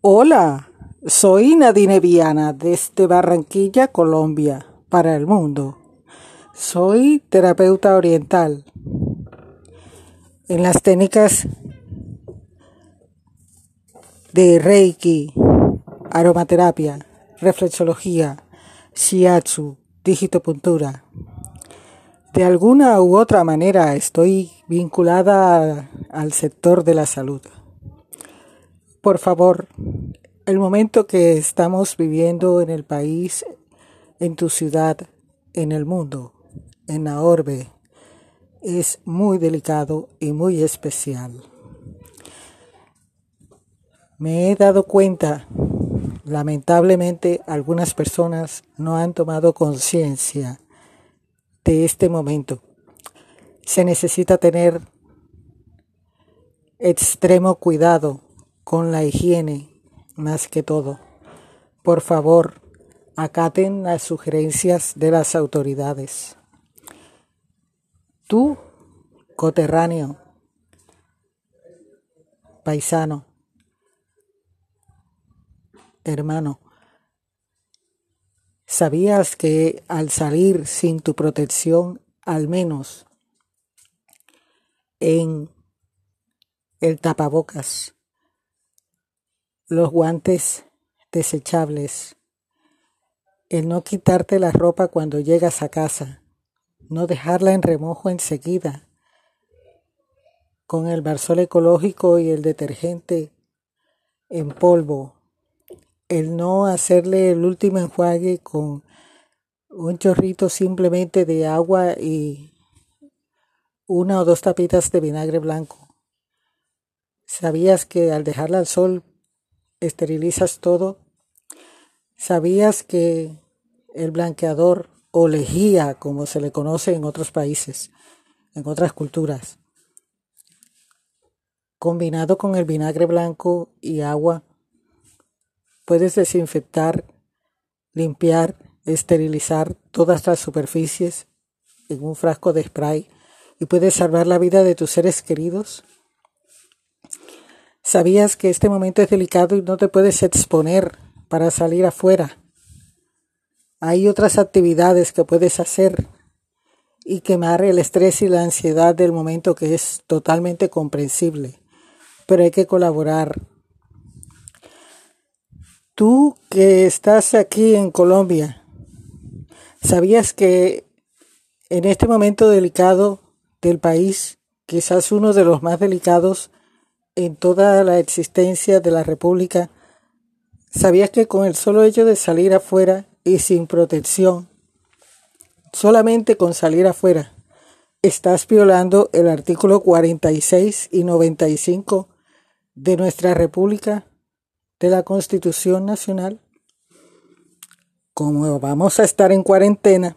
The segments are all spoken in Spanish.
Hola, soy Nadine Viana desde Barranquilla, Colombia, para el mundo. Soy terapeuta oriental. En las técnicas de Reiki, aromaterapia, reflexología, shiatsu, digitopuntura. De alguna u otra manera estoy vinculada al sector de la salud. Por favor, el momento que estamos viviendo en el país, en tu ciudad, en el mundo, en la orbe, es muy delicado y muy especial. Me he dado cuenta, lamentablemente algunas personas no han tomado conciencia de este momento. Se necesita tener extremo cuidado con la higiene más que todo. Por favor, acaten las sugerencias de las autoridades. Tú, coterráneo, paisano, hermano, ¿sabías que al salir sin tu protección, al menos en el tapabocas, los guantes desechables, el no quitarte la ropa cuando llegas a casa, no dejarla en remojo enseguida, con el barzol ecológico y el detergente en polvo, el no hacerle el último enjuague con un chorrito simplemente de agua y una o dos tapitas de vinagre blanco. ¿Sabías que al dejarla al sol esterilizas todo? ¿Sabías que el blanqueador o lejía, como se le conoce en otros países, en otras culturas, combinado con el vinagre blanco y agua, puedes desinfectar, limpiar, esterilizar todas las superficies en un frasco de spray y puedes salvar la vida de tus seres queridos? ¿Sabías que este momento es delicado y no te puedes exponer para salir afuera? Hay otras actividades que puedes hacer y quemar el estrés y la ansiedad del momento que es totalmente comprensible, pero hay que colaborar. Tú que estás aquí en Colombia, ¿sabías que en este momento delicado del país, quizás uno de los más delicados, en toda la existencia de la República, ¿sabías que con el solo hecho de salir afuera y sin protección, solamente con salir afuera, estás violando el artículo 46 y 95 de nuestra República, de la Constitución Nacional? Como vamos a estar en cuarentena,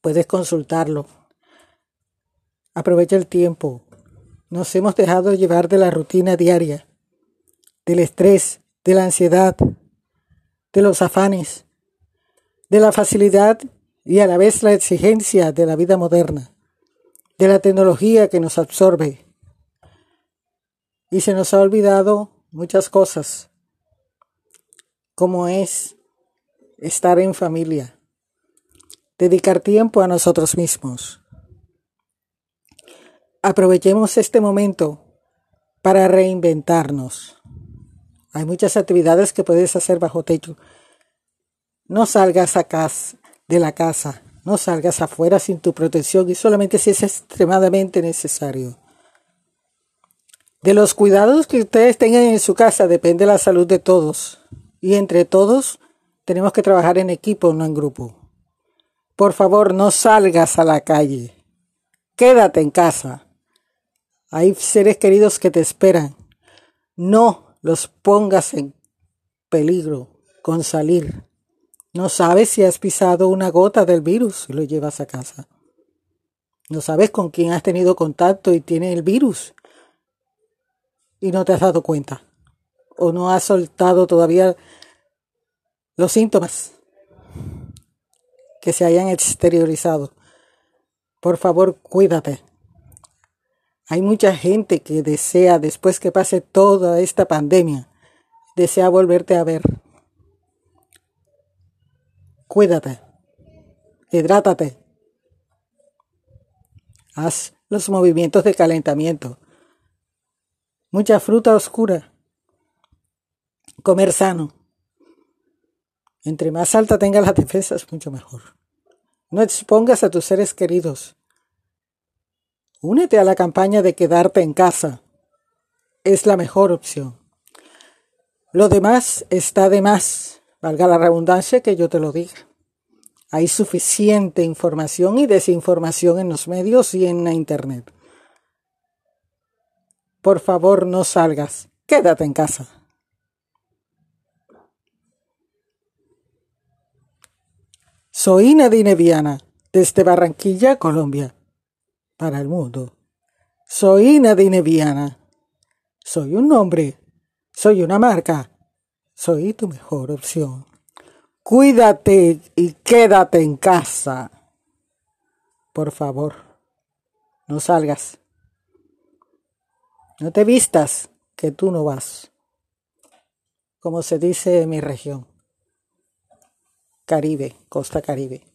puedes consultarlo. Aprovecha el tiempo, nos hemos dejado llevar de la rutina diaria, del estrés, de la ansiedad, de los afanes, de la facilidad y a la vez la exigencia de la vida moderna, de la tecnología que nos absorbe. Y se nos ha olvidado muchas cosas, como es estar en familia, dedicar tiempo a nosotros mismos aprovechemos este momento para reinventarnos. Hay muchas actividades que puedes hacer bajo techo. No salgas a casa, de la casa, no salgas afuera sin tu protección y solamente si es extremadamente necesario. De los cuidados que ustedes tengan en su casa depende la salud de todos. Y entre todos tenemos que trabajar en equipo, no en grupo. Por favor, no salgas a la calle. Quédate en casa. Hay seres queridos que te esperan. No los pongas en peligro con salir. No sabes si has pisado una gota del virus y lo llevas a casa. No sabes con quién has tenido contacto y tiene el virus y no te has dado cuenta. O no has soltado todavía los síntomas que se hayan exteriorizado. Por favor, cuídate. Hay mucha gente que desea, después que pase toda esta pandemia, desea volverte a ver. Cuídate, hidrátate, haz los movimientos de calentamiento, mucha fruta oscura, comer sano. Entre más alta tengas las defensas, mucho mejor. No expongas a tus seres queridos Únete a la campaña de quedarte en casa. Es la mejor opción. Lo demás está de más, valga la redundancia que yo te lo diga. Hay suficiente información y desinformación en los medios y en la Internet. Por favor, no salgas. Quédate en casa. Soy Nadine Viana, desde Barranquilla, Colombia para el mundo. Soy Nadine Viana. Soy un nombre. Soy una marca. Soy tu mejor opción. Cuídate y quédate en casa. Por favor, no salgas. No te vistas, que tú no vas. Como se dice en mi región. Caribe, costa Caribe.